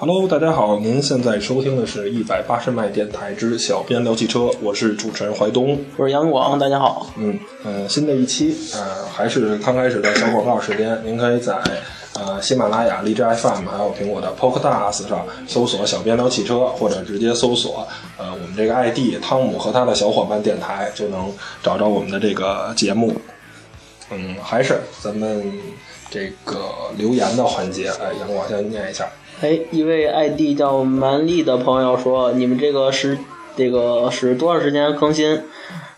Hello，大家好，您现在收听的是一百八十迈电台之小编聊汽车，我是主持人怀东，我是杨广，大家好。嗯呃，新的一期呃还是刚开始的小广告时间，您可以在呃喜马拉雅、荔枝 FM 还有苹果的 Podcast 上搜索“小编聊汽车”，或者直接搜索呃我们这个 ID 汤姆和他的小伙伴电台，就能找着我们的这个节目。嗯，还是咱们这个留言的环节，哎，杨广先念一下。哎，一位 ID 叫蛮力的朋友说：“你们这个是这个是多长时间更新？”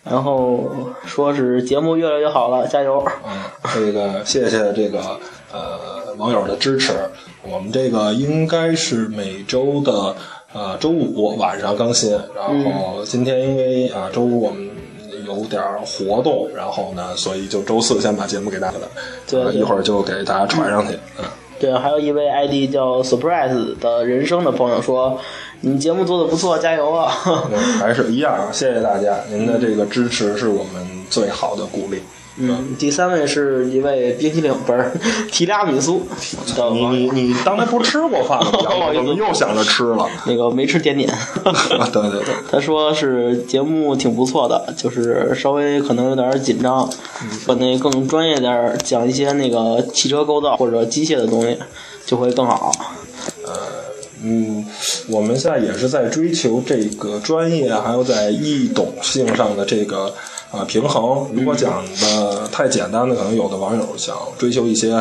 然后说是节目越来越好了，加油！嗯，这个谢谢这个呃网友的支持。我们这个应该是每周的呃周五晚上更新，然后今天因为啊周五我们有点活动，然后呢，所以就周四先把节目给大家了，对，一会儿就给大家传上去，嗯。对，还有一位 ID 叫 Surprise 的人生的朋友说：“你节目做的不错，加油啊！”还是一样，谢谢大家，您的这个支持是我们最好的鼓励。嗯，第三位是一位冰淇淋，不是 提拉米苏。你你你刚才不是吃过饭吗？怎么又想着吃了？那个没吃点点。对对对，他说是节目挺不错的，就是稍微可能有点紧张，把那更专业点讲一些那个汽车构造或者机械的东西，就会更好。呃，嗯，我们现在也是在追求这个专业，还有在易懂性上的这个。啊，平衡。如果讲的太简单的，可能有的网友想追求一些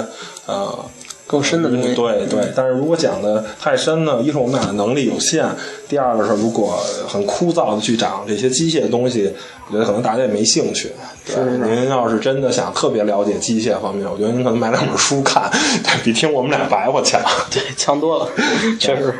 呃更深的东西。对对，但是如果讲的太深呢，一是我们俩的能力有限，第二个是如果很枯燥的去讲这些机械的东西，我觉得可能大家也没兴趣。是您要是真的想特别了解机械方面，我觉得您可能买两本书看，比听我们俩白话强。对，强多了，确实。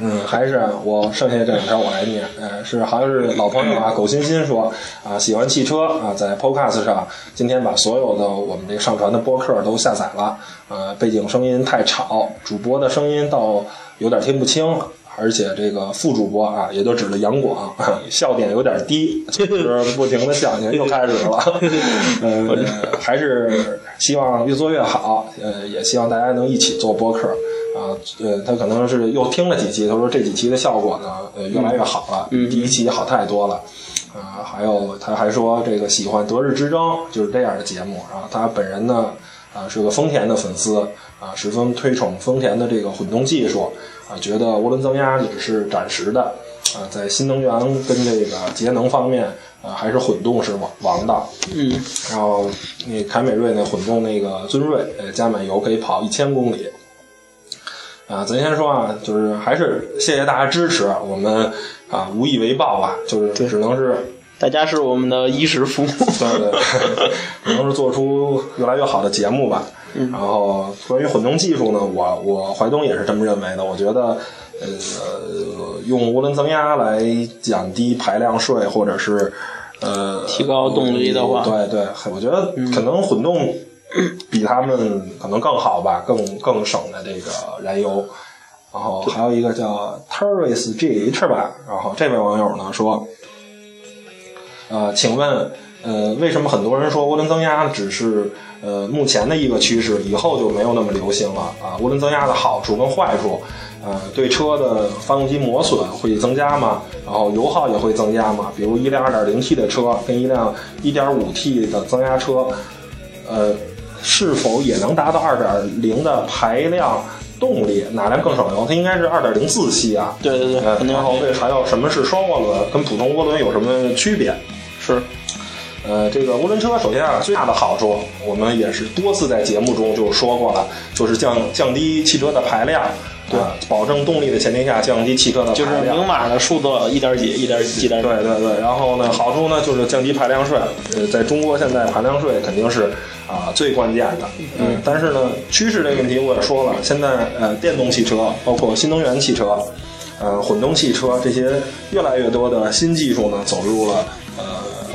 嗯，还是我剩下这两条我来念。呃，是好像是老朋友啊，狗欣欣说啊，喜欢汽车啊，在 Podcast 上今天把所有的我们这上传的播客都下载了。呃，背景声音太吵，主播的声音倒有点听不清，而且这个副主播啊，也就指着杨广，笑点有点低，就是 不停的笑，又开始了。呃，还是希望越做越好。呃，也希望大家能一起做播客。啊，呃，他可能是又听了几期，他说这几期的效果呢，呃，越来越好了，第一期好太多了，啊，还有他还说这个喜欢《德日之争》就是这样的节目，然后他本人呢，啊，是个丰田的粉丝，啊，十分推崇丰田的这个混动技术，啊，觉得涡轮增压只是暂时的，啊，在新能源跟这个节能方面，啊，还是混动是王王道，嗯，然后那凯美瑞那混动那个尊锐，呃，加满油可以跑一千公里。啊，咱先说啊，就是还是谢谢大家支持，我们啊无以为报吧，就是只能是大家是我们的衣食父母，对对，只能是做出越来越好的节目吧。然后关于混动技术呢，我我怀东也是这么认为的。我觉得呃，用涡轮增压来降低排量税，或者是呃提高动力的话，对对，我觉得可能混动。比他们可能更好吧，更更省的这个燃油。然后还有一个叫 Terrace GH 吧。然后这位网友呢说，呃，请问，呃，为什么很多人说涡轮增压只是呃目前的一个趋势，以后就没有那么流行了啊？涡轮增压的好处跟坏处，呃，对车的发动机磨损会增加吗？然后油耗也会增加吗？比如一辆 2.0T 的车跟一辆 1.5T 的增压车，呃。是否也能达到二点零的排量动力？哪辆更省油？它应该是二点零自吸啊。对对对。然后这还有什么是双涡轮？跟普通涡轮有什么区别？是。呃，这个涡轮车首先啊，最大的好处，我们也是多次在节目中就说过了，就是降降低汽车的排量，对，保证动力的前提下降低汽车的。就是明码的数字一点几，一点几点。对对对。然后呢，好处呢就是降低排量税。呃，在中国现在排量税肯定是。啊，最关键的，嗯，但是呢，趋势这个问题我也说了，现在呃，电动汽车，包括新能源汽车，呃，混动汽车这些越来越多的新技术呢，走入了呃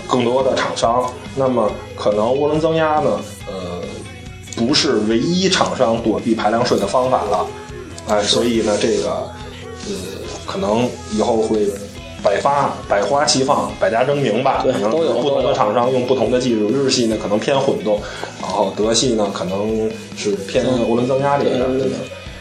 更多的厂商，那么可能涡轮增压呢，呃，不是唯一厂商躲避排量税的方法了，哎，所以呢，这个呃，可能以后会。百发百花齐放，百家争鸣吧。对可能不同的厂商用不同的技术。日系呢可能偏混动，然后德系呢可能是偏涡轮增压这边。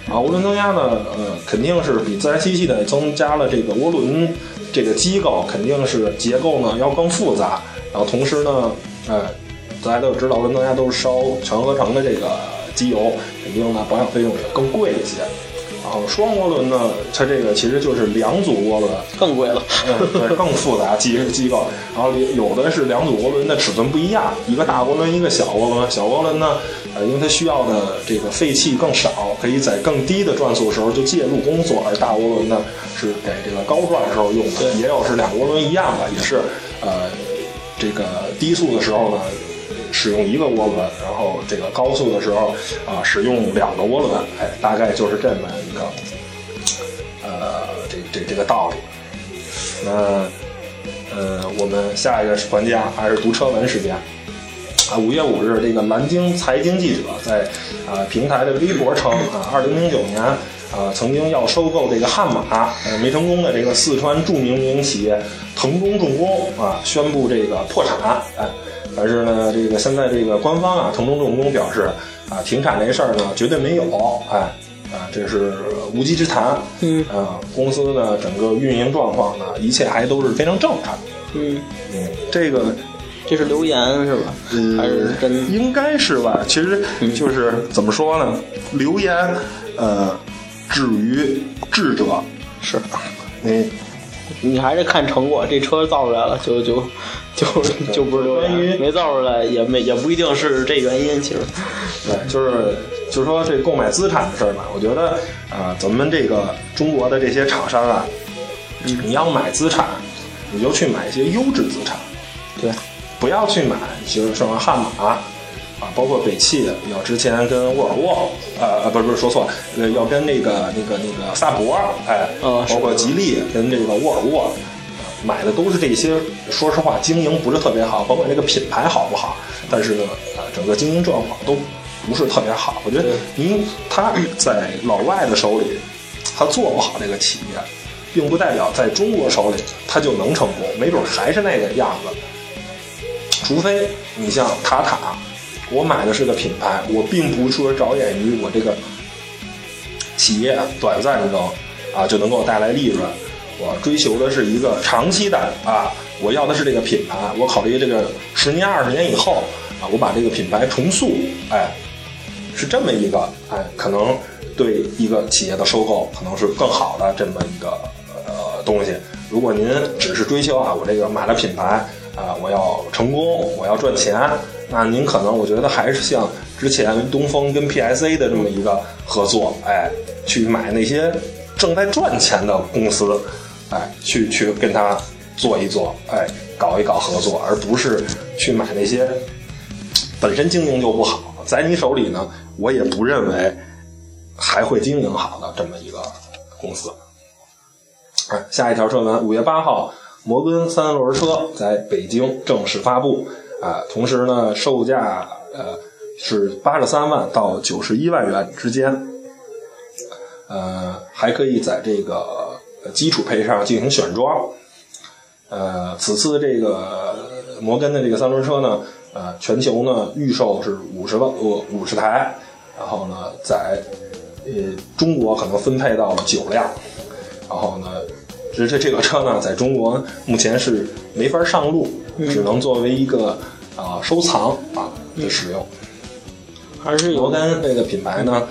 啊，涡轮增压呢，呃，肯定是比自然吸气呢增加了这个涡轮这个机构，肯定是结构呢要更复杂。然后同时呢，呃，大家都知道涡轮增压都是烧全合成的这个机油，肯定呢保养费用也更贵一些。然后双涡轮呢，它这个其实就是两组涡轮，更贵了。嗯，对，更复杂机机构。然后有的是两组涡轮的尺寸不一样，一个大涡轮，一个小涡轮。小涡轮呢，呃，因为它需要的这个废气更少，可以在更低的转速时候就介入工作；而大涡轮呢，是给这个高转时候用的。也有是两个涡轮一样的，也是呃，这个低速的时候呢。使用一个涡轮，然后这个高速的时候啊，使用两个涡轮，哎，大概就是这么一个，呃，这这这个道理。那，呃，我们下一个环节，还是读车文时间啊。五月五日，这个南京财经记者在啊平台的微博称啊，二零零九年啊曾经要收购这个悍马，没成功的这个四川著名民营企业腾中重工啊宣布这个破产，哎。但是呢，这个现在这个官方啊，腾中重工表示啊，停产这事儿呢绝对没有，哎，啊，这是无稽之谈。嗯，啊，公司呢整个运营状况呢，一切还都是非常正常。嗯嗯，这个这是留言是吧？还是真？应该是吧。其实就是 怎么说呢？留言呃，至于智者是，你你还是看成果，这车造出来了就就。就就不是留言，没造出来也没也不一定是这原因，其实，对，就是就是说这购买资产的事儿吧，我觉得啊，咱们这个中国的这些厂商啊，你要买资产，你就去买一些优质资产，对，不要去买，就是什么悍马啊，包括北汽要之前跟沃尔沃，呃呃，不是不是说错了，要跟那个那个那个萨博，哎，包括吉利跟这个沃尔沃。买的都是这些，说实话，经营不是特别好，甭管这个品牌好不好，但是呢，啊，整个经营状况都不是特别好。我觉得您他在老外的手里，他做不好这个企业，并不代表在中国手里他就能成功，没准还是那个样子。除非你像塔塔，我买的是个品牌，我并不说着眼于我这个企业短暂能啊就能够带来利润。我追求的是一个长期的啊，我要的是这个品牌，我考虑这个十年、二十年以后啊，我把这个品牌重塑，哎，是这么一个哎，可能对一个企业的收购可能是更好的这么一个呃东西。如果您只是追求啊，我这个买了品牌啊，我要成功，我要赚钱，那您可能我觉得还是像之前东风跟 PSA 的这么一个合作，哎，去买那些正在赚钱的公司。哎，去去跟他做一做，哎，搞一搞合作，而不是去买那些本身经营就不好，在你手里呢，我也不认为还会经营好的这么一个公司。哎，下一条车文，五月八号，摩根三轮车在北京正式发布，啊，同时呢，售价呃是八十三万到九十一万元之间，呃，还可以在这个。基础配上进行选装，呃，此次这个摩根的这个三轮车呢，呃，全球呢预售是五十万呃五十台，然后呢在呃中国可能分配到了九辆，然后呢，这这这个车呢在中国目前是没法上路，只能作为一个啊收藏啊的使用。还是摩根这个品牌呢，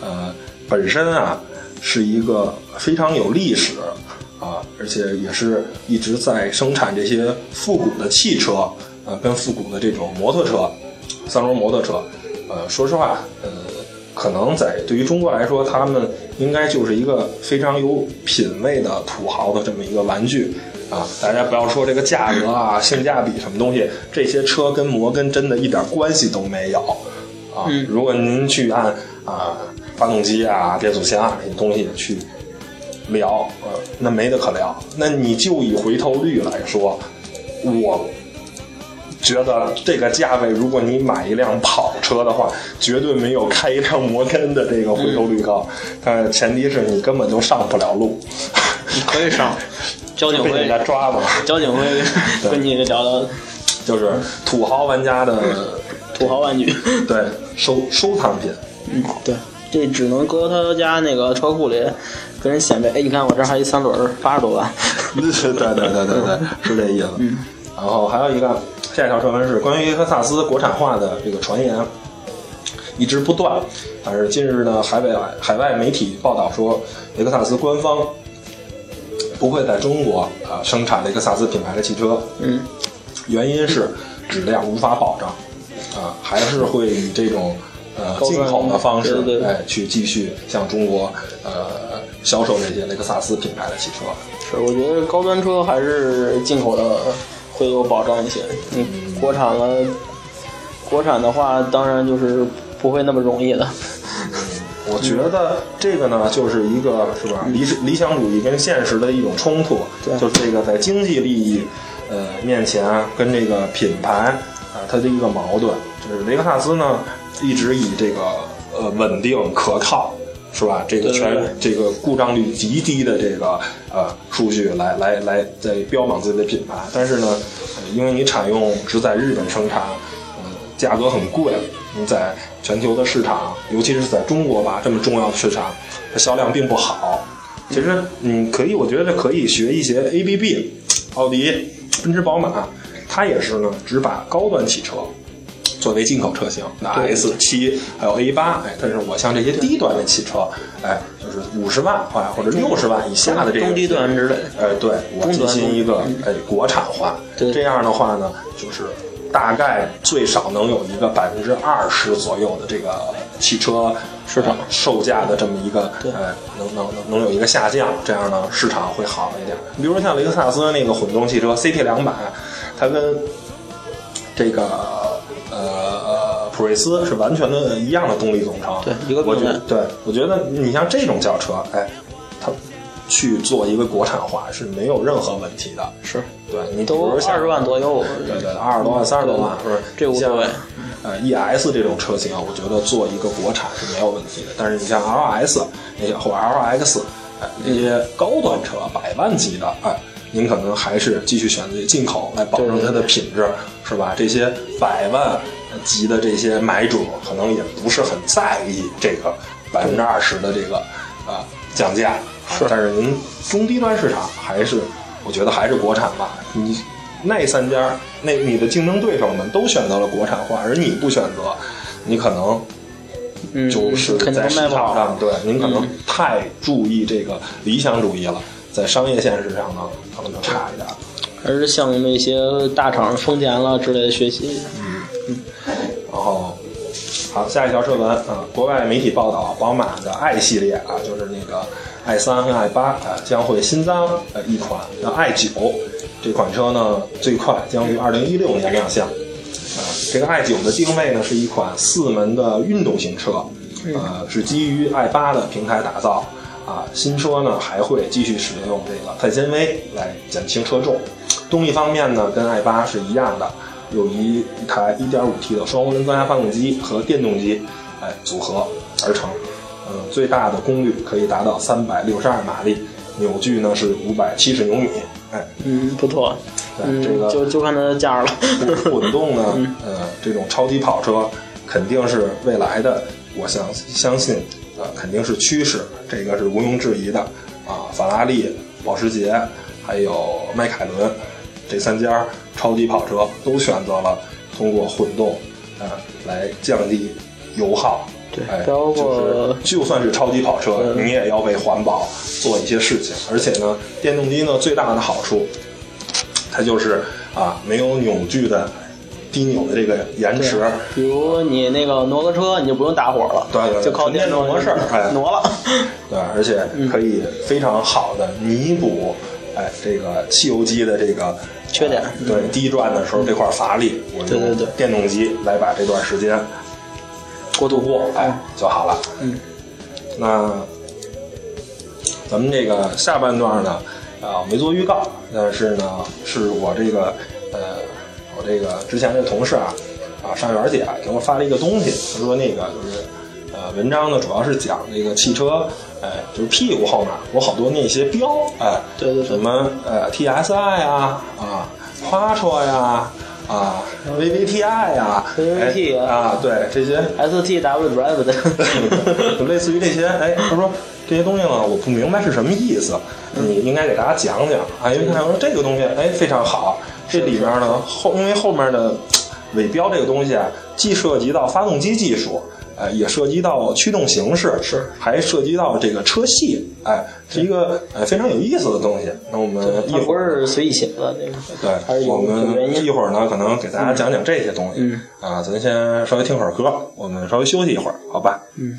呃，本身啊。是一个非常有历史啊，而且也是一直在生产这些复古的汽车呃，跟复古的这种摩托车，三轮摩托车。呃，说实话，呃，可能在对于中国来说，他们应该就是一个非常有品位的土豪的这么一个玩具啊。大家不要说这个价格啊、性价比什么东西，这些车跟摩根真的一点关系都没有啊。如果您去按啊。发动机啊，变速箱啊这些东西去聊，呃，那没得可聊。那你就以回头率来说，我觉得这个价位，如果你买一辆跑车的话，绝对没有开一辆摩根的这个回头率高。但是前提是你根本就上不了路。你可以上，交警会人家抓吗？交警会跟你聊聊，就是土豪玩家的 土豪玩具，对，收收藏品，嗯，对。这只能搁他家那个车库里跟人显摆，哎，你看我这还一三轮，八十多万。对对对对对对，是这意思。嗯。然后还有一个下一条传闻是关于雷克萨斯国产化的这个传言一直不断，但是近日呢，海外海外媒体报道说，雷克萨斯官方不会在中国啊生产雷克萨斯品牌的汽车。嗯。原因是质量无法保障，啊，还是会以这种呃进口的方式，哎，去继续向中国呃销售这些雷克萨斯品牌的汽车。是，我觉得高端车还是进口的会有保障一些。嗯国产了，国产的话，当然就是不会那么容易的。我觉得这个呢，就是一个是吧，理理想主义跟现实的一种冲突，就是这个在经济利益。呃，面前跟这个品牌啊，它的一个矛盾，就是雷克萨斯呢，一直以这个呃稳定可靠，是吧？这个全这个故障率极低的这个呃数据来来来在标榜自己的品牌，但是呢，因为你产用只在日本生产，嗯，价格很贵，你在全球的市场，尤其是在中国吧这么重要的市场，它销量并不好。其实嗯。可以，我觉得可以学一些 ABB，奥迪。奔驰、宝马，它也是呢，只把高端汽车作为进口车型，那 S 七还有 A 八，哎，但是我像这些低端的汽车，哎，就是五十万块或者六十万以下的这个中低端之类，哎，对我进行一个哎国产化，这样的话呢，就是大概最少能有一个百分之二十左右的这个汽车市场售价的这么一个，呃，能能能能有一个下降，这样呢市场会好一点。比如说像雷克萨斯那个混动汽车 CT 两百，它跟这个呃呃普锐斯是完全的一样的动力总成。对，一个我觉得，对我觉得你像这种轿车，哎，它去做一个国产化是没有任何问题的。是，对你都二十万左右，对对，二十多万、三十多万，是不是？这无所谓。呃，ES 这种车型，我觉得做一个国产是没有问题的。但是你像 LS 那些或 LX，哎，那些高端车百万级的，哎，您可能还是继续选择进口来保证它的品质，是吧？这些百万级的这些买主，可能也不是很在意这个百分之二十的这个呃降价。是，但是您中低端市场还是，我觉得还是国产吧。你。那三家，那你的竞争对手们都选择了国产化，而你不选择，你可能就是在市场上，对，您可能太注意这个理想主义了，在商业现实上呢，可能就差一点。还是向那些大厂、丰田了之类的学习。嗯嗯。然后，好，下一条车文啊，国外媒体报道，宝马的 i 系列啊，就是那个 i 三跟 i 八啊，将会新增呃一款叫 i 九。这款车呢，最快将于二零一六年亮相。啊，这个 i 九的定位呢是一款四门的运动型车，呃，是基于 i 八的平台打造。啊，新车呢还会继续使用这个碳纤维来减轻车重。动力方面呢，跟 i 八是一样的，有一一台 1.5T 的双涡轮增压发动机和电动机，哎，组合而成。呃，最大的功率可以达到三百六十二马力，扭矩呢是五百七十牛米。哎嗯，不错。对，这个就就看它的价了。混动呢，呃，这种超级跑车肯定是未来的，我相相信，呃，肯定是趋势，这个是毋庸置疑的。啊，法拉利、保时捷还有迈凯伦这三家超级跑车都选择了通过混动，啊，来降低油耗。对，包括就算是超级跑车，你也要为环保做一些事情。而且呢，电动机呢最大的好处，它就是啊没有扭矩的低扭的这个延迟。比如你那个挪个车，你就不用打火了，对对，就靠电动模式，哎，挪了。对，而且可以非常好的弥补哎这个汽油机的这个缺点。对，低转的时候这块乏力，我用电动机来把这段时间。过渡过，哎，就好了。嗯，那咱们这个下半段呢，啊，没做预告，但是呢，是我这个呃，我这个之前的同事啊，啊，尚元姐给我发了一个东西，她说那个就是呃，文章呢主要是讲这个汽车，哎，就是屁股后面有好多那些标，哎，对对对，什么呃 T S I 啊，啊，花车呀。啊，VVTi 呀 VVT 哎啊，对这些 STW Drive 的，就类似于这些，哎，他说这些东西呢，我不明白是什么意思，你应该给大家讲讲啊，因为他说这个东西，哎，非常好，这里边呢后因为后面的尾标这个东西啊，既涉及到发动机技术。哎，也涉及到驱动形式，是还涉及到这个车系，哎，是一个呃非常有意思的东西。那我们一会儿是随意写的，这个对，我们一会儿呢，可能给大家讲讲这些东西。嗯啊，咱先稍微听会儿歌，我们稍微休息一会儿，好吧？嗯。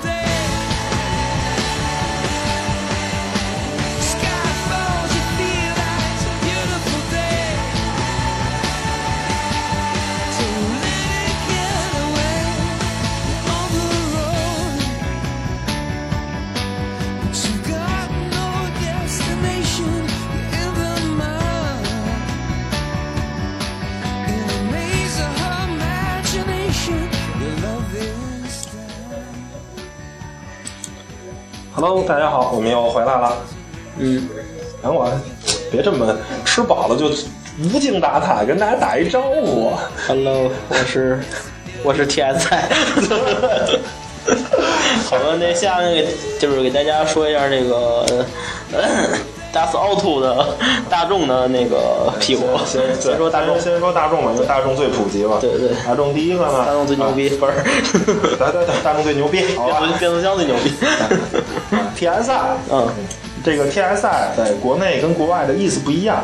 Hello，大家好，我们又回来了。嗯，然后我别这么吃饱了就无精打采，跟大家打一招呼。Hello，我是 我是 TSI。好了，那下面给就是给大家说一下这个大 s Auto 的大众的那个屁股。先先说大众，先说大众吧，因为大众最普及嘛。对对大众第一个呢，大众最牛逼，不是？对对对，大众最牛逼，好吧变速变速箱最牛逼。TSI，嗯，这个 TSI 在国内跟国外的意思不一样。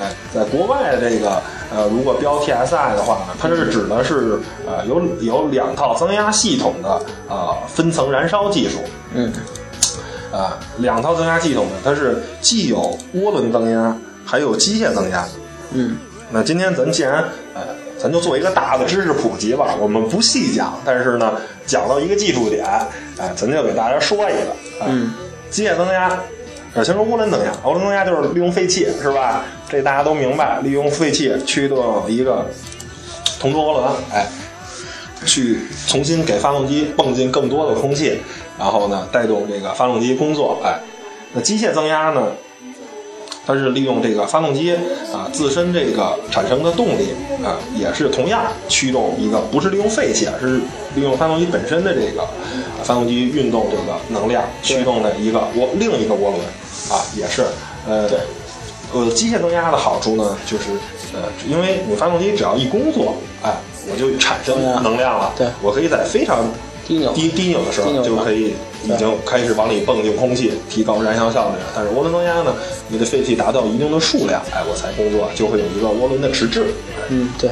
哎，在国外的这个呃，如果标 TSI 的话呢，它是指的是呃有有两套增压系统的呃分层燃烧技术。嗯，啊，两套增压系统呢，它是既有涡轮增压，还有机械增压。嗯，那今天咱既然呃，咱就做一个大的知识普及吧，我们不细讲，但是呢，讲到一个技术点，哎、咱就给大家说一个。哎嗯，机械增压，呃，先说涡轮增压，涡轮增压就是利用废气，是吧？这大家都明白，利用废气驱动一个同轴涡轮，哎，去重新给发动机泵进更多的空气，然后呢，带动这个发动机工作，哎，那机械增压呢？它是利用这个发动机啊自身这个产生的动力啊，也是同样驱动一个，不是利用废气，是利用发动机本身的这个发动机运动这个能量驱动的一个涡另一个涡轮啊，也是呃对呃机械增压的好处呢，就是呃因为你发动机只要一工作，哎，我就产生能量了，对我可以在非常低扭低低扭的时候就可以已经开始往里蹦进空气，提高燃烧效率了。但是涡轮增压呢，你的废气达到一定的数量，哎，我才工作，就会有一个涡轮的迟滞。嗯，对，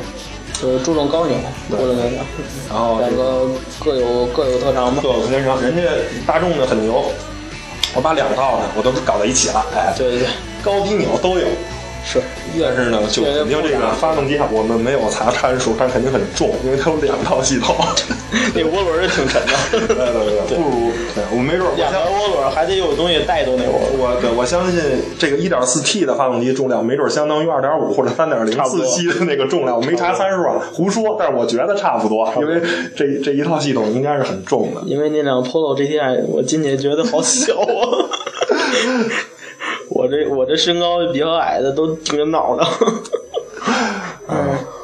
就是注重高扭，涡轮增压，然后两个各有各有特长吧。各有特长，人家大众的很牛，我把两套呢我都搞在一起了，哎，对对对，高低扭都有。是，但是呢，就肯定这个发动机上我们没有查参数，它肯定很重，因为它有两套系统。那涡轮是挺沉的。对对对，不如对我没准儿两条涡轮还得有东西带动那涡轮。我对我相信这个 1.4T 的发动机重量，没准相当于2.5或者3.0差不多四期的那个重量。我没查参数啊，胡说，但是我觉得差不多，因为这这一套系统应该是很重的。因为那辆 Polo GTI 我今年觉得好小啊，我这我这身高比较矮的都挺着脑袋。嗯，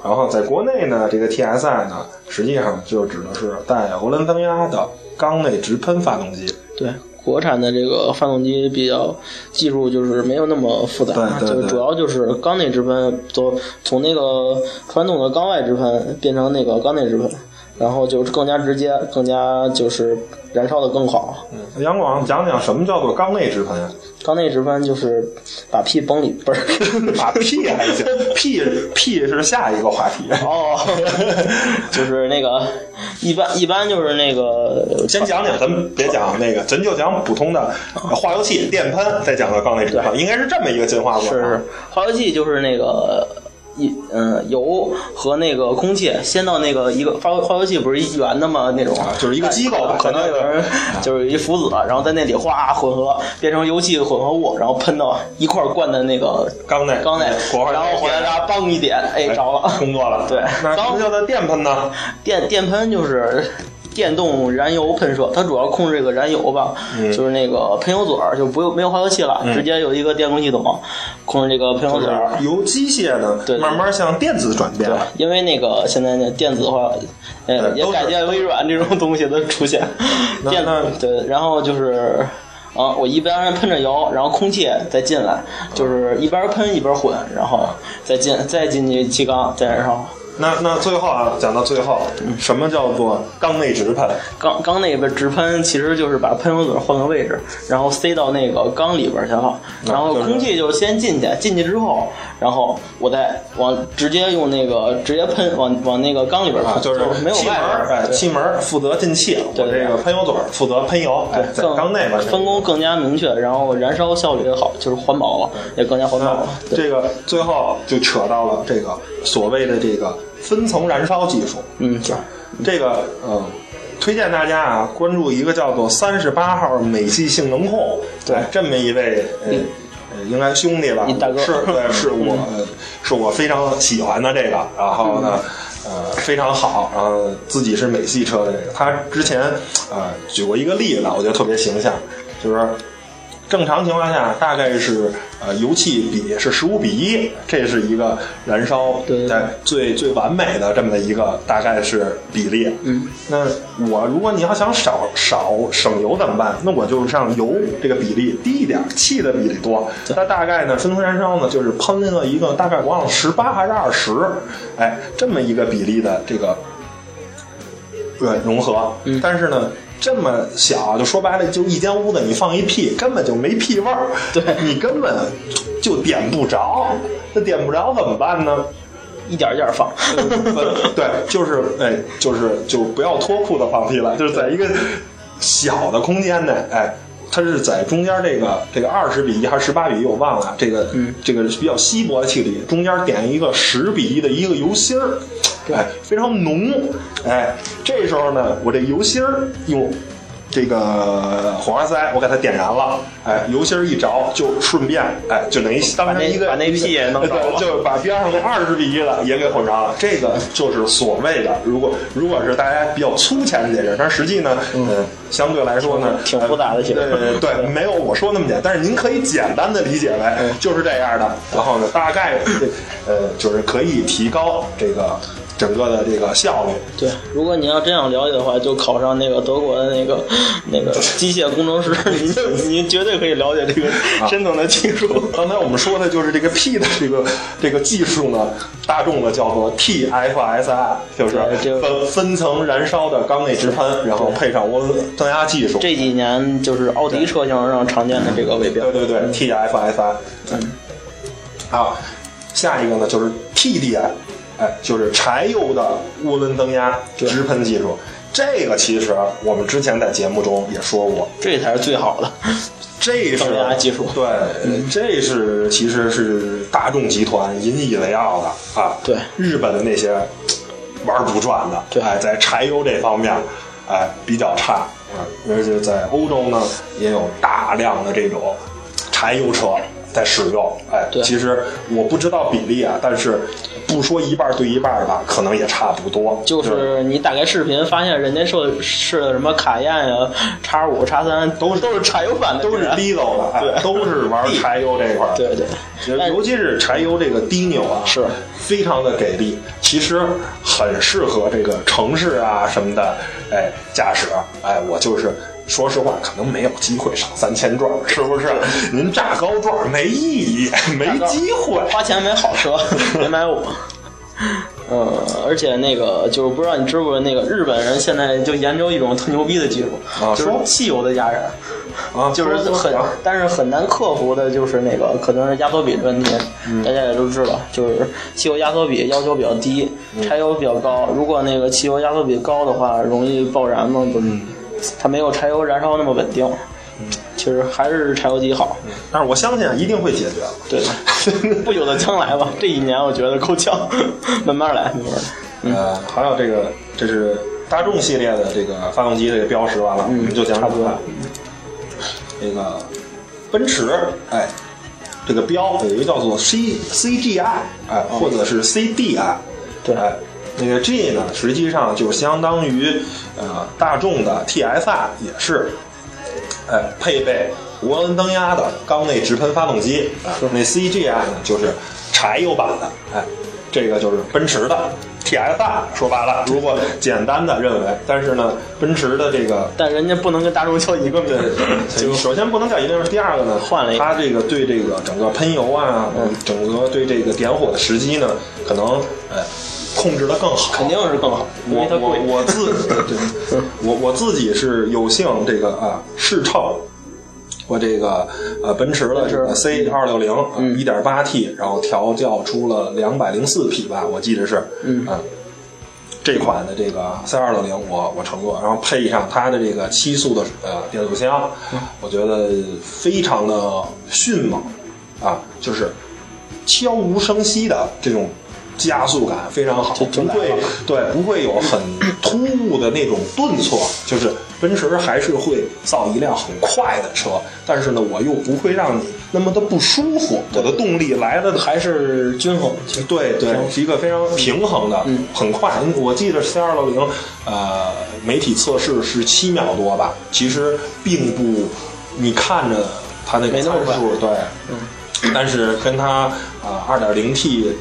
然后在国内呢，这个 TSI 呢，实际上就指的是带涡轮增压的缸内直喷发动机。对，国产的这个发动机比较技术就是没有那么复杂，对对对就主要就是缸内直喷，从从那个传统的缸外直喷变成那个缸内直喷，然后就是更加直接，更加就是燃烧的更好。杨广讲讲什么叫做缸内直喷啊？缸内直喷就是把屁崩里，不是 把屁还行，屁屁是下一个话题。哦，就是那个一般一般就是那个先讲讲，咱们别讲那个，咱就讲普通的呃化油器、电喷，再讲到缸内直喷，应该是这么一个进化过程。是是，化油器就是那个一嗯油和那个空气先到那个一个发发油器不是一圆的吗？那种啊就是一个机构吧可能有人就是一浮子，然后在那里哗混合变成油气混合物，然后喷到一块儿灌的那个缸内缸内，然后回来然后梆一点，哎着了。工作了。对那什缸么叫做电喷呢？电电喷就是电动燃油喷射，它主要控制这个燃油吧，嗯就是那个喷油嘴儿就不用没有化油器了，直接有一个电控系统控制这个喷油嘴儿。由机械的对对慢慢向电子转变对。，因为那个现在那电子化，呃，也改变微软这种东西的出现。电那对，然后就是。啊，我一边喷着油，然后空气再进来，就是一边喷一边混，然后再进再进去气缸再燃烧。那那最后啊，讲到最后，什么叫做缸内直喷？缸缸内边直喷其实就是把喷油嘴换个位置，然后塞到那个缸里边去了，然后空气就先进去，进去之后，然后我再往直接用那个直接喷往往那个缸里边啊，喷，就是没有气门儿，外边，哎，气门儿负责进气，我对对这个喷油嘴儿负责喷油，哎，在缸内完成分工更加明确，然后燃烧效率也好，就是环保了，也更加环保。了。这个最后就扯到了这个所谓的这个分层燃烧技术。嗯，是这个嗯，推荐大家啊关注一个叫做三十八号美系性能控，对哎这么一位呃。呃应该兄弟吧大哥，是对，是我，呃是我非常喜欢的这个。然后呢，呃，非常好。然后自己是美系车的这个，他之前呃举过一个例子，我觉得特别形象，就是正常情况下，大概是呃油气比是十五比一，这是一个燃烧对对在最最完美的这么的一个大概是比例。嗯，那我如果你要想少少省油怎么办？那我就让油这个比例低一点，气的比例多。那大概呢，分层燃烧呢，就是喷了一个大概我忘了十八还是二十，哎，这么一个比例的这个对融合。嗯但是呢。这么小，就说白了，就一间屋子，你放一屁，根本就没屁味儿。对你根本就点不着，那点不着怎么办呢？一点一点放。对，就是哎，就是就不要脱裤子放屁了，就是在一个小的空间内，哎，它是在中间这个这个二十比一还是十八比一，我忘了，这个、嗯这个比较稀薄的气体，中间点一个十比一的一个油芯儿，哎，非常浓，哎，这时候呢，我这油芯儿用。这个火花塞我给它点燃了，哎，油芯儿一着就顺便，哎，就等于当成一个把那屁也弄着了 对就把边上那二十比一的也给混着了。这个就是所谓的，如果如果是大家比较粗浅的解释，但实际呢，嗯，相对来说呢，挺复杂的对，没有我说那么简单，但是您可以简单的理解为就是这样的。然后呢，大概呃就是可以提高这个整个的这个效率。对，如果你要真想了解的话，就考上那个德国的那个 那个机械工程师，您就你绝对可以了解这个啊深层的技术。刚才我们说的就是这个 P 的这个这个技术呢，大众的叫做 TFSI，就是分分层燃烧的缸内直喷，然后配上涡轮增压技术。这几年就是奥迪车型上常见的这个尾标对。对对，TFSI。嗯，好，下一个呢就是 TDI，哎，就是柴油的涡轮增压直喷技术。这个其实我们之前在节目中也说过，这才是最好的。这是增压技术对，这是其实是大众集团引以为傲的啊。对日本的那些玩不转的，对哎，在柴油这方面，哎，比较差啊。而且在欧洲呢，也有大量的这种柴油车在使用。哎，对其实我不知道比例啊，但是不说一半儿对一半儿吧，可能也差不多。就是你打开视频，发现人家说是的什么卡宴呀、叉五、叉三，都是都是柴油版的，都是竟然 diesel 的，哎，对都是玩柴油这块儿。对对，尤其是柴油这个低扭啊，是非常的给力，其实很适合这个城市啊什么的，哎，驾驶，哎，我就是说实话，可能没有机会上三千转，是不是？您炸高转没意义，没机会。花钱买好车，别买我。呃，而且那个就是不知道你知不知道，那个日本人现在就研究一种特牛逼的技术，就是汽油的压燃，啊，就是很但是很难克服的，就是那个可能是压缩比的问题。嗯大家也都知道，就是汽油压缩比要求比较低，嗯柴油比较高。如果那个汽油压缩比高的话，容易爆燃嘛，不是？嗯它没有柴油燃烧那么稳定。其实还是柴油机好。但是我相信啊一定会解决的。对，不久的将来吧，这一年我觉得够呛，慢慢来，慢慢来。呃，还有这个，这是大众系列的这个发动机这个标识完了，我们就讲差不多了。这个奔驰，哎，这个标有一个叫做 C CGI，哎，或者是 CDI，对哎，那个 G 呢，实际上就相当于呃大众的 TSI，也是，哎，配备涡轮增压的缸内直喷发动机啊。那 CGI 呢，就是柴油版的，哎，这个就是奔驰的 TSI。说白了，如果简单的认为，但是呢，奔驰的这个但人家不能跟大众叫一个名，字，就首先不能叫一个名，第二个呢，换了一个它这个对这个整个喷油啊，嗯整个对这个点火的时机呢，可能呃控制的更好。肯定是更好，我我。我自 对对，我我自己是有幸这个啊试乘我这个呃奔驰的这个 C 二六零嗯。一点八 T，然后调教出了两百零四匹吧，我记得是。嗯。啊这款的这个 C 二六零我我乘坐，然后配上它的这个七速的呃变速箱，嗯。我觉得非常的迅猛啊，就是悄无声息的这种加速感非常好，不会对不会有很突兀的那种顿挫，就是奔驰还是会造一辆很快的车，但是呢，我又不会让你那么的不舒服，我的动力来的还是均衡，对对，是一个非常平衡的，嗯很快。我记得 C 二六零，呃，媒体测试是七秒多吧，其实并不，你看着它那个参数，对，但是跟它啊二点零 T。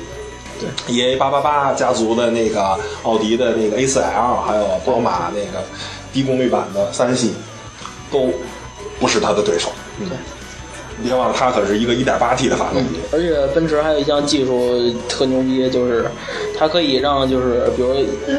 对，EA 八八八家族的那个奥迪的那个 A 四 L，还有宝马那个低功率版的三系，都不是它的对手。嗯，别忘了，它可是一个 1.8T 的发动机。而且奔驰还有一项技术特牛逼，就是它可以让就是比如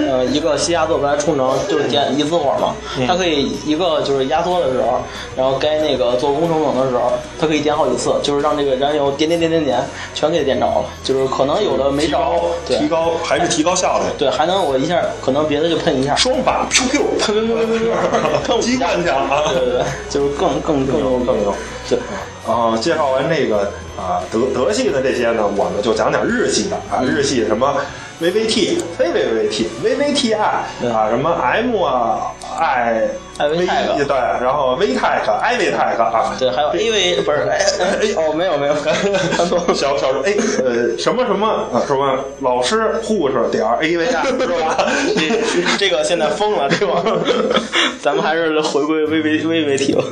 呃一个气压座本来冲程就是点一次火嘛，它可以一个就是压缩的时候，然后该那个做工程冷的时候，它可以点好几次，就是让这个燃油点点点点点全给点着了，就是可能有的没着提高，对提高还是提高效率。对，还能我一下可能别的就喷一下，双把 Q Q 喷喷喷喷喷喷机关枪啊！对对对，就是更更更更牛。对。啊，介绍完这个啊德德系的这些呢，我们就讲讲日系的啊，日系什么 VVT、非 VVT、VVTi 啊，什么 M 啊 I VTEC 对，然后 VTEC 啊，对，还有 A V 不是哎哎哦没有没有，看错 了。小小哎呃什么什么啊什么老师护士点儿 A V I 是吧？这这个现在疯了，对吧？咱们还是回归微微微微体吧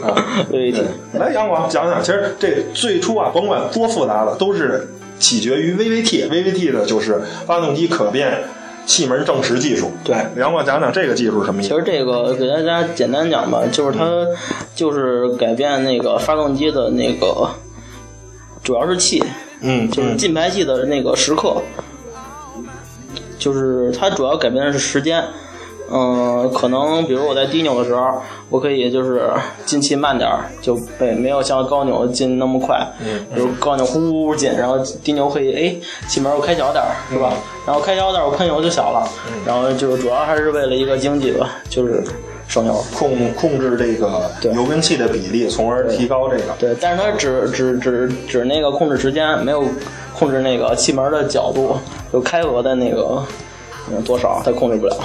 ，VV 体。来，杨广讲讲，其实这最初啊，甭管多复杂的，都是取决于 VVT。VVT 的就是发动机可变气门正时技术。对杨广讲讲这个技术是什么意思？其实这个给大家简单讲吧，就是它就是改变那个发动机的那个，主要是气，嗯，就是进排气的那个时刻，就是它主要改变的是时间。嗯，可能比如我在低扭的时候，我可以就是进气慢点儿，就被，没有像高扭进那么快。嗯，比如高扭呼呼呼进，然后低扭可以哎气门我开小点儿，是吧？然后开小点儿我喷油就小了。然后就是主要还是为了一个经济吧，就是省油。控控制这个对油跟气的比例，从而提高这个。对，但是它只只只只那个控制时间，没有控制那个气门的角度，就开合的那个嗯多少，它控制不了。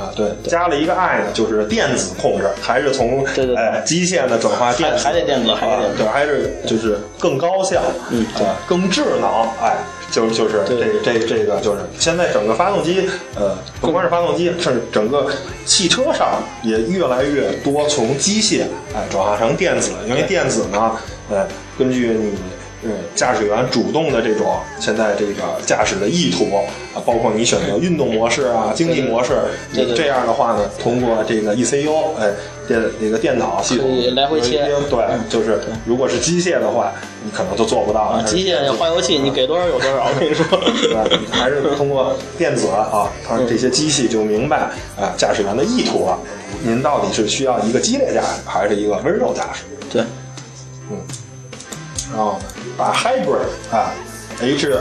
啊，对，加了一个 I 呢，就是电子控制，还是从对对对。哎机械的转化电子，还还得电子还得电子。还是就是更高效，嗯。对啊，更智能，哎，就就是这这这个就是。现在整个发动机，呃，不光是发动机，甚至整个汽车上也越来越多从机械哎转化成电子，因为电子呢，呃，根据你嗯，驾驶员主动的这种现在这个驾驶的意图啊，包括你选择运动模式啊、经济模式，对对对这样的话呢，通过这个 ECU，哎，电那个电脑系统来回切对，就是如果是机械的话，你可能就做不到机械化油器你给多少有多少，我跟你说。对吧？还是通过电子啊，它这些机器就明白啊驾驶员的意图了。您到底是需要一个激烈驾驶，还是一个温柔驾驶？对，嗯然后把 hybrid 啊，H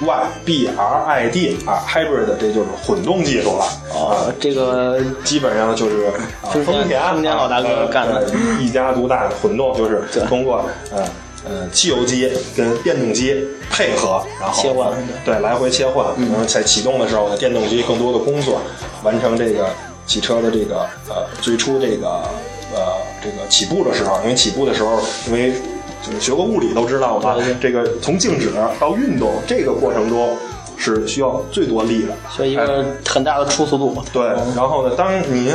Y B R I D 啊，hybrid 这就是混动技术了啊哦，，这个基本上就是啊丰田丰田老大哥呃干的一家独大的混动，就是通过呃呃汽油机跟电动机配合，然后切换对来回切换，然后在启动的时候呢，电动机更多的工作，完成这个汽车的这个呃最初这个呃这个起步的时候，因为起步的时候，因为就是学过物理都知道嘛对对，这个从静止到运动这个过程中是需要最多力的，哎需要一个很大的初速度嘛。对，然后呢，当你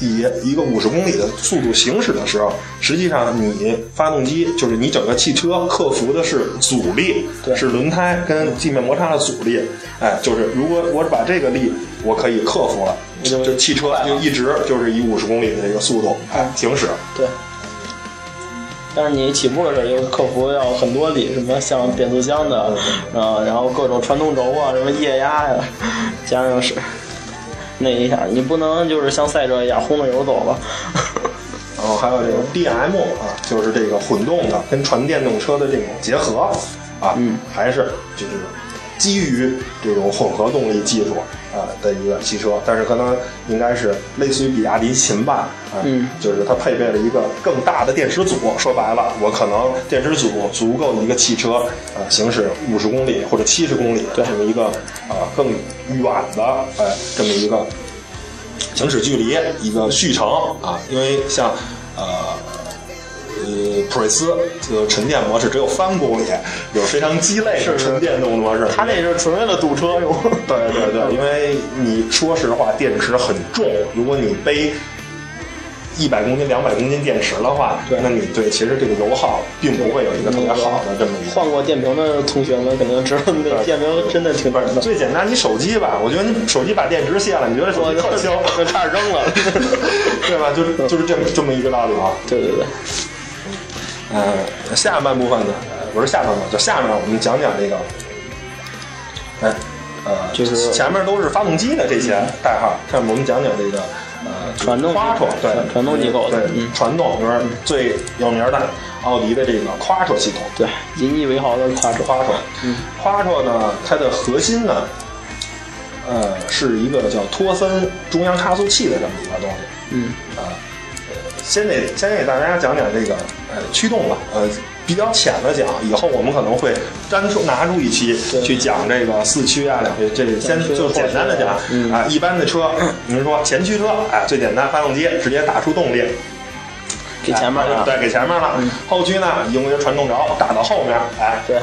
以一个五十公里的速度行驶的时候，实际上你发动机就是你整个汽车克服的是阻力，对是轮胎跟地面摩擦的阻力。哎，就是如果我把这个力我可以克服了，就汽车就一直就是以五十公里的这个速度哎行驶。对。但是你起步的时候，又克服要很多里，什么像变速箱的，啊，然后各种传动轴啊，什么液压呀，加上是 那一下，你不能就是像赛车一样轰着油走了。然后还有这个 DM 啊，就是这个混动的跟纯电动车的这种结合啊，嗯还是就是基于这种混合动力技术啊的一个汽车，但是可能应该是类似于比亚迪秦吧，啊，嗯就是它配备了一个更大的电池组。说白了，我可能电池组足够一个汽车啊行驶五十公里或者七十公里这么一个啊更远的哎这么一个行驶距离一个续程啊，因为像呃呃普锐斯这个纯电模式只有三公里，有非常鸡肋的纯电动模式。它那是纯为了堵车用。对对对，因为你说实话，电池很重，如果你背一百公斤、两百公斤电池的话，对那你对其实这个油耗并不会有一个特别好的这么一个。换过电瓶的同学们肯定知道，那电瓶真的挺的。最简单，你手机吧，我觉得你手机把电池卸了，你觉得手机 特轻，就差点扔了。对吧？就是就是这么这么一个道理啊。对对对，呃，下半部分呢，呃不是下半部分，就下面我们讲讲这个，哎，呃，就是前面都是发动机的这些代号，下面我们讲讲这个呃传动夸 u 对传传动机构的对嗯。传动，就是最有名的奥迪的这个 Quattro 系统。对，引以为豪的夸张。，Quattro，嗯。Quattro 呢，它的核心呢，呃，是一个叫托森中央差速器的这么一个东西。嗯，啊，先得先给大家讲讲这个呃驱动吧，呃比较浅的讲，以后我们可能会单出拿出一期去讲这个四驱啊两驱这先就简单的讲嗯啊，一般的车，您说前驱车，哎最简单，发动机直接打出动力，给前面了。哎对，给前面了，后驱呢用一些传动轴打到后面，哎，对，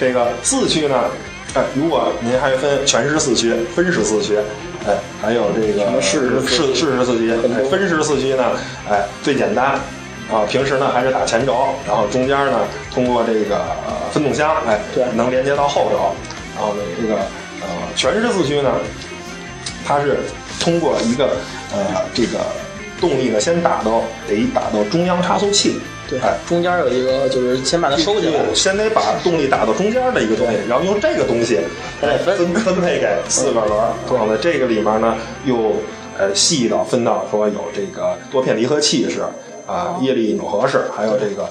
这个四驱呢，哎，如果您还分全时四驱、分时四驱，哎，还有这个么适时四驱分时四驱呢，哎，最简单。啊，平时呢还是打前轴，然后中间呢通过这个呃分动箱，哎，对能连接到后轴，然后呢这个呃全时四驱呢，它是通过一个呃这个动力呢先打到得打到中央差速器，对哎，中间有一个，就是先把它收起来。先得把动力打到中间的一个东西，然后用这个东西再分分分配给四个轮儿。然后呢，这个里面呢又呃细到分到说有这个多片离合器式啊、液力扭合式，还有这个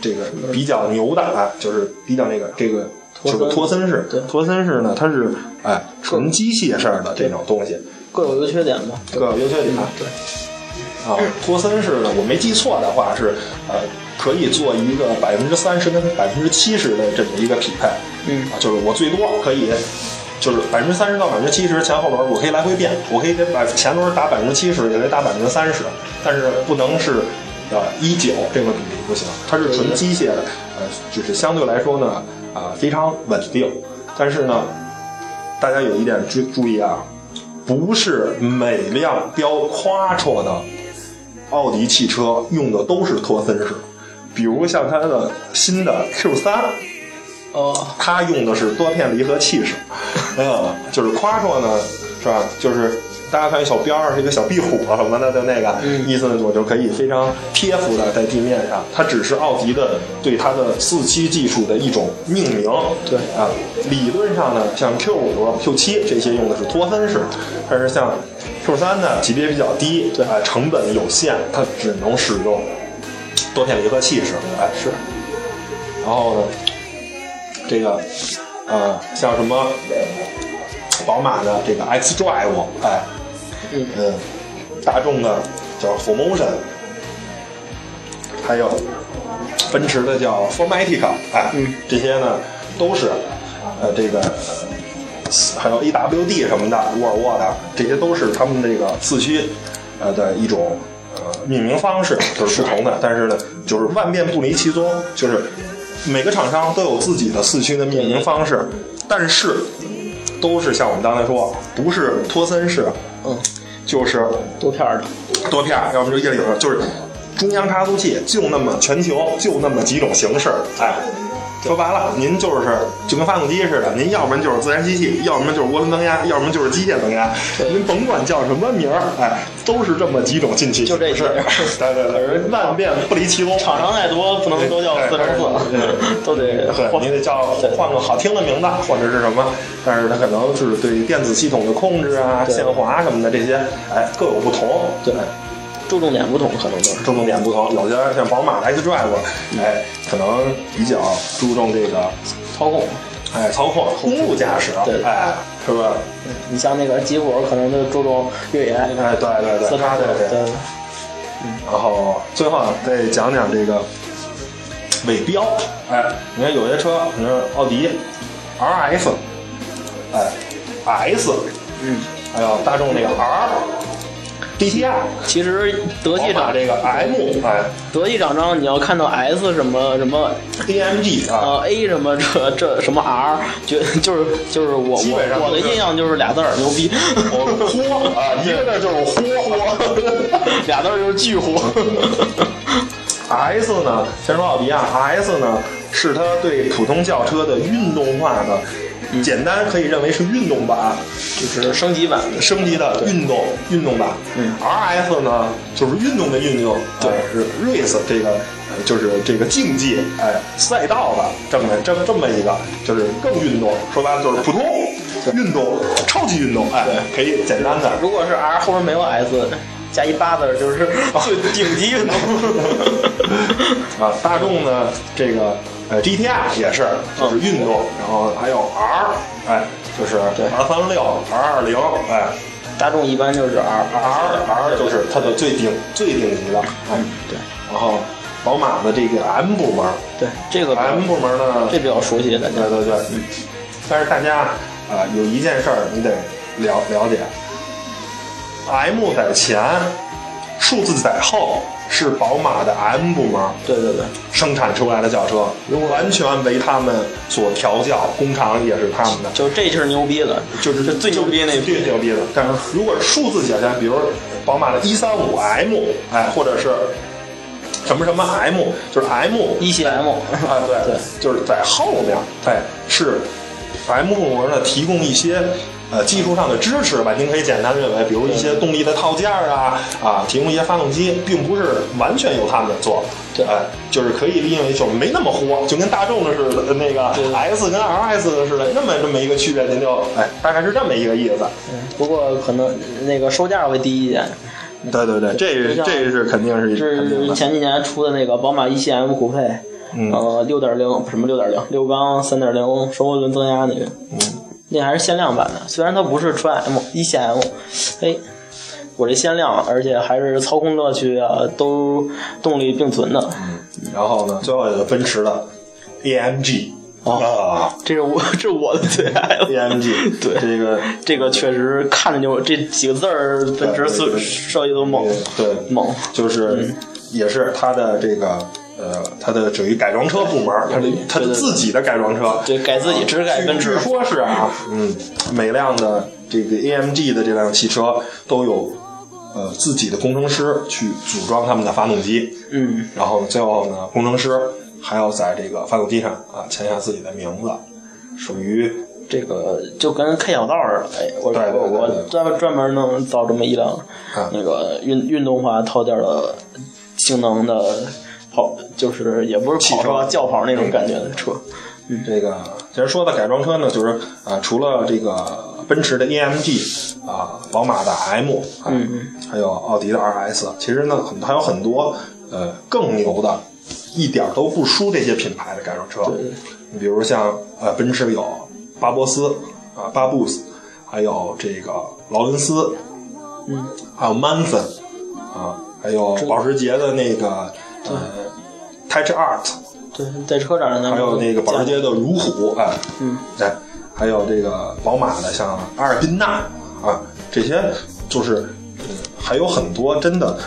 这个比较牛的啊，就是比较那个这个就是托森式对。托森式呢，它是哎纯机械式的这种东西，各有优缺点吧。各有优缺点。对。啊，托森式的，我没记错的话是，呃，可以做一个百分之三十跟百分之七十的这么一个匹配。嗯啊，就是我最多可以，就是百分之三十到百分之七十前后轮我可以来回变，我可以给百前轮打百分之七十，也可以打百分之三十，但是不能是呃一九这个比例不行，它是纯机械的，呃，就是相对来说呢，啊、非常稳定，但是呢，大家有一点注注意啊，不是每辆标 Quattro 的奥迪汽车用的都是托森式，比如像它的新的 Q 三哦，它用的是多片离合器式，嗯，就是 Quattro 呢，是吧？就是大家看一小边儿是一个小壁虎啊什么的，就那个、意思呢，我就可以非常贴服的在地面上。它只是奥迪的对它的四驱技术的一种命名。对啊，理论上呢，像 Q 五、Q 七这些用的是托森式，但是像 Q 三呢级别比较低，对啊，成本有限，它只能使用多片离合器式。哎，是。然后呢，这个呃，像什么宝马的这个 X Drive，哎，嗯嗯，大众的叫 Formotion，还有奔驰的叫 Formatica，哎，嗯这些呢都是呃这个。还有 AWD 什么的，沃尔沃的，这些都是他们这个四驱呃的一种呃命名方式，就是不同的。但是呢，就是万变不离其宗，就是每个厂商都有自己的四驱的命名方式，但是都是像我们刚才说，不是托森式，嗯，就是多片儿的，多片儿，要么就液力有，就是中央差速器就那么全球就那么几种形式，哎。说白了，您就是就跟发动机似的，您要不然就是自然吸气，要不然就是涡轮增压，要不然就是机械增压，您甭管叫什么名儿，哎，都是这么几种进气就这形式些对对对，万变不离其宗。厂商再多不能都叫四乘四，都得对，你得叫换个好听的名字，或者是什么，但是它可能是对电子系统的控制啊、限滑什么的这些，哎，各有不同。对注重点不同，可能都是。注重点不同，有些像宝马的 X Drive，哎，可能比较注重这个，操控，哎，操控、公路驾驶，对哎，是吧？你像那个吉普，可能就注重越野，哎，对对对，四它对对。对，然后最后啊再讲讲这个尾标，哎，你看有些车，你看奥迪 RS，哎，S，嗯，还有大众那个 R。DTI，其实德系厂这个 M，哎。德系厂商，你要看到 S 什么什么，AMG 啊，呃 A 什么这这什么 R，就 就是就是我我我的印象就是俩字儿牛逼，我豁啊，一个字就是豁 俩字儿就是巨豁。S 呢，先说奥迪啊，S 呢是它对普通轿车的运动化的，简单可以认为是运动版，就是升级版，升级的运动运动版。嗯，RS 呢就是运动的运动，对呃是 race 这个呃就是这个竞技哎赛道的这么这么这么一个，就是更运动，说白了就是普通运动，超级运动，哎，可以简单的。如果是 R 后面没有 S，加一八字就是最顶级运动。啊，大众呢，这个呃 GTI 也是，就是运动，然后还有 R，哎，就是对。R 三六、R 二零，哎。大众一般就是 R，R R 就是它的最顶最顶级的，哎，对。然后宝马的这个 M 部门对，这个，M 部门呢，这比较熟悉的，对对对，嗯，但是大家啊、有一件事儿你得了了解，M 在前，数字在后，是宝马的 M 部门。对对对，生产出来的轿车，完全为他们所调教，工厂也是他们的，就这就是牛逼的，就是这最牛逼那最牛逼的。但是如果是数字写下，比如宝马的135 M，哎，或者是什么什么 M，就是 M 一系 M 啊，对对，就是在后面，哎，是 M 部门呢提供一些呃技术上的支持吧，您可以简单认为，比如一些动力的套件儿啊啊，提供一些发动机，并不是完全由他们做，对哎，就是可以因为就是没那么豁，就跟大众的似的，那个对 S 跟 RS 的似的，那么这么一个区别，您就哎，大概是这么一个意思。嗯不过可能那个售价会低一点。对对对，这是这是肯定是。是前几年出的那个宝马一系 M 酷配，嗯呃，六点零什么六点零六缸三点零双涡轮增压那个，嗯，那还是限量版的，虽然它不是纯 M 一线 M，哎，我这限量，而且还是操控乐趣啊，都动力并存的，嗯然后呢，最后一个奔驰的 AMG 哦啊这是我这是我的最爱了。AMG 对这个这个确实看着就这几个字儿，奔驰设设计都猛，对猛，就是也是它的这个呃，它的属于改装车部门，它的它的自己的改装车，对，改自己只改奔驰。据，说是啊，嗯，每辆的这个 AMG 的这辆汽车都有呃自己的工程师去组装他们的发动机，嗯，然后最后呢，工程师还要在这个发动机上啊签下自己的名字，属于这个就跟开小灶似的，哎，我我我对专专门能造这么一辆啊。那个运运动化套件的性能的跑，就是也不是跑车。汽车轿跑那种感觉的车。嗯。这个其实说的改装车呢，就是啊、除了这个奔驰的 AMG 啊、宝马的 M 啊，嗯。还有奥迪的 RS，其实呢很还有很多呃更牛的，一点都不输这些品牌的改装车。你比如像呃奔驰有巴博斯啊、巴布斯，还有这个劳伦斯，嗯，还有曼森啊，还有保时捷的那个呃 Touch Art。对，在车展上还有那个保时捷的如虎，哎，嗯，哎，还有这个宝马的像阿尔宾纳啊，这些就是，嗯，还有很多真的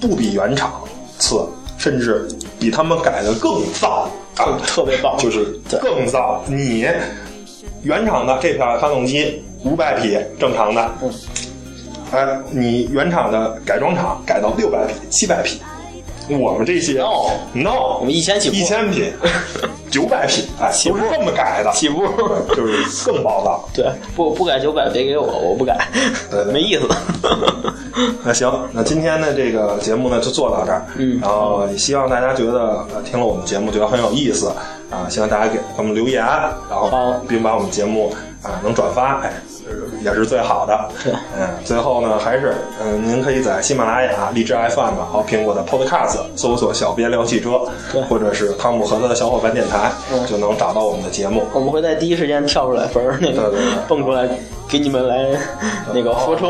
不比原厂次，甚至比他们改的更造啊，特别棒，就是更造。你原厂的这台发动机五百匹正常的，嗯，哎，你原厂的改装厂改到六百匹、七百匹，我们这些 No no，我们一千起步一千品、九百品，哎，都是这么改的，起步。就是更暴躁。对，不不改九百别给我，我不改，对对。没意思。那行，那今天的这个节目呢就做到这儿，嗯。然后也希望大家觉得呃听了我们节目觉得很有意思啊，希望大家给我们留言，然后好。并把我们节目啊能转发，哎，呃也是最好的。对嗯，最后呢还是嗯，您可以在喜马拉雅、荔枝 FM 苹果的 Podcast 搜索“小编聊汽车对”，或者是汤姆和他的小伙伴电台，嗯就能找到我们的节目。我们会在第一时间跳出来蹦出来给你们来 那个说车。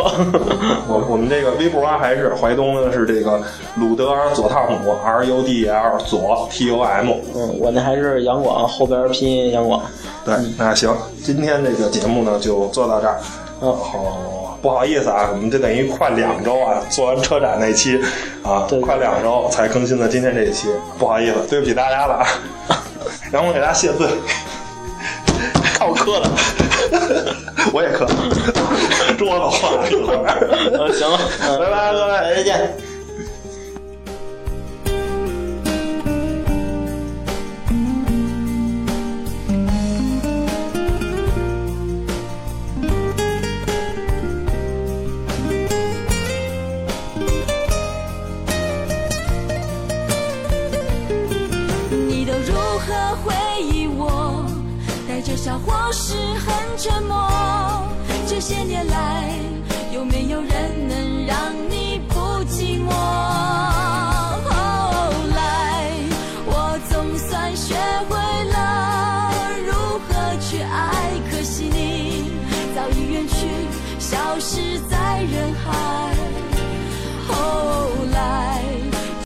我我们这个微博啊还是淮东呢是这个鲁德尔佐汤姆 R U D L 左 T O M。嗯，我那还是杨广，后边拼音杨广。对，那行，今天这个节目呢就做到这儿。嗯好，不好意思啊，我们这等于快两周啊，做完车展那期啊对，快两周才更新的今天这一期，不好意思，对不起大家了啊。然后我给大家谢罪，看我磕了。我也磕，桌子晃了一会儿。嗯，行了，嗯，拜拜各位再见。你都这些年来，